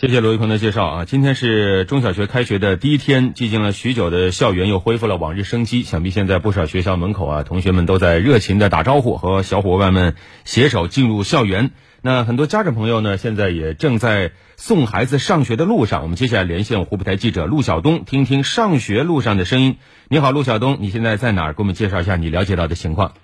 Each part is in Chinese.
谢谢罗一鹏的介绍啊！今天是中小学开学的第一天，寂静了许久的校园又恢复了往日生机。想必现在不少学校门口啊，同学们都在热情的打招呼，和小伙伴们携手进入校园。那很多家长朋友呢，现在也正在送孩子上学的路上。我们接下来连线湖北台记者陆晓东，听听上学路上的声音。你好，陆晓东，你现在在哪儿？给我们介绍一下你了解到的情况。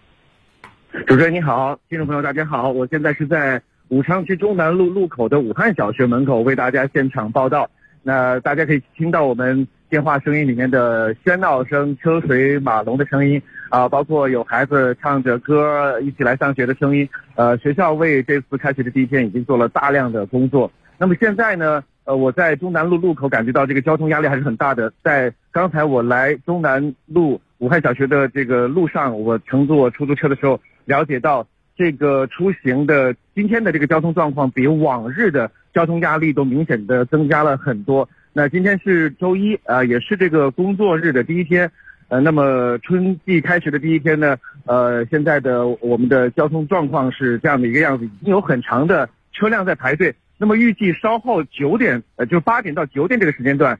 主持人你好，听众朋友大家好，我现在是在。武昌区中南路路口的武汉小学门口为大家现场报道。那大家可以听到我们电话声音里面的喧闹声、车水马龙的声音啊，包括有孩子唱着歌一起来上学的声音。呃，学校为这次开学的第一天已经做了大量的工作。那么现在呢，呃，我在中南路路口感觉到这个交通压力还是很大的。在刚才我来中南路武汉小学的这个路上，我乘坐出租车的时候了解到。这个出行的今天的这个交通状况比往日的交通压力都明显的增加了很多。那今天是周一啊，也是这个工作日的第一天，呃，那么春季开学的第一天呢，呃，现在的我们的交通状况是这样的一个样子，已经有很长的车辆在排队。那么预计稍后九点，呃，就八点到九点这个时间段，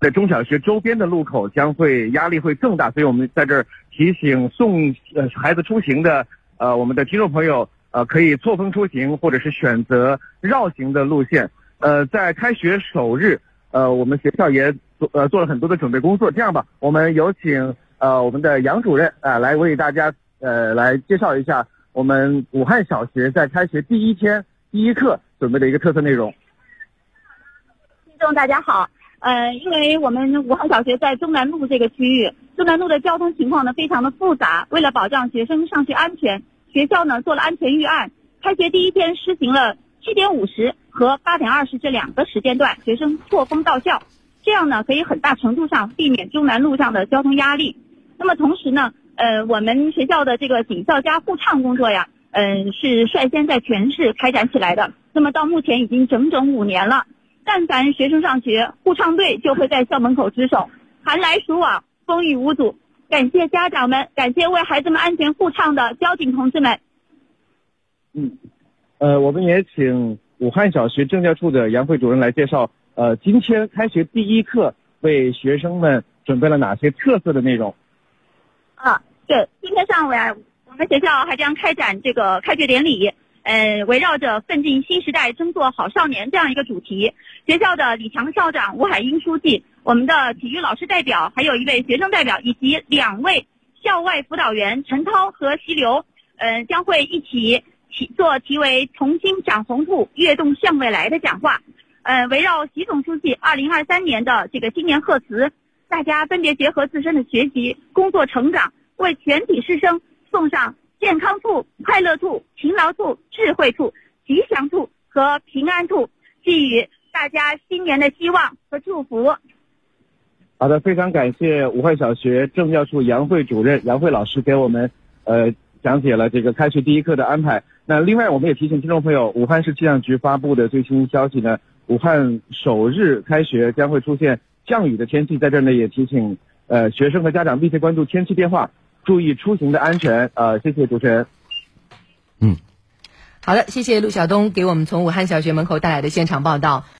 在中小学周边的路口将会压力会更大，所以我们在这儿提醒送呃孩子出行的。呃，我们的听众朋友，呃，可以错峰出行，或者是选择绕行的路线。呃，在开学首日，呃，我们学校也做呃做了很多的准备工作。这样吧，我们有请呃我们的杨主任啊来为大家呃来介绍一下我们武汉小学在开学第一天第一课准备的一个特色内容。听众大家好，呃，因为我们武汉小学在中南路这个区域。中南路的交通情况呢非常的复杂，为了保障学生上学安全，学校呢做了安全预案。开学第一天实行了七点五十和八点二十这两个时间段学生错峰到校，这样呢可以很大程度上避免中南路上的交通压力。那么同时呢，呃，我们学校的这个警校加护唱工作呀，嗯，是率先在全市开展起来的。那么到目前已经整整五年了，但凡学生上学，护唱队就会在校门口值守，寒来暑往。风雨无阻，感谢家长们，感谢为孩子们安全护唱的交警同志们。嗯，呃，我们也请武汉小学政教处的杨慧主任来介绍，呃，今天开学第一课为学生们准备了哪些特色的内容？啊，对，今天上午呀，我们学校还将开展这个开学典礼。呃，围绕着奋进新时代，争做好少年这样一个主题，学校的李强校长、吴海英书记，我们的体育老师代表，还有一位学生代表，以及两位校外辅导员陈涛和习刘，呃，将会一起起做题为“重新长红兔，跃动向未来”的讲话。呃，围绕习总书记二零二三年的这个新年贺词，大家分别结合自身的学习、工作、成长，为全体师生送上。健康兔、快乐兔、勤劳兔、智慧兔、吉祥兔和平安兔，寄予大家新年的希望和祝福。好的，非常感谢武汉小学政教处杨慧主任、杨慧老师给我们呃讲解了这个开学第一课的安排。那另外，我们也提醒听众朋友，武汉市气象局发布的最新消息呢，武汉首日开学将会出现降雨的天气，在这儿呢也提醒呃学生和家长密切关注天气变化。注意出行的安全，呃，谢谢主持人。嗯，好的，谢谢陆晓东给我们从武汉小学门口带来的现场报道。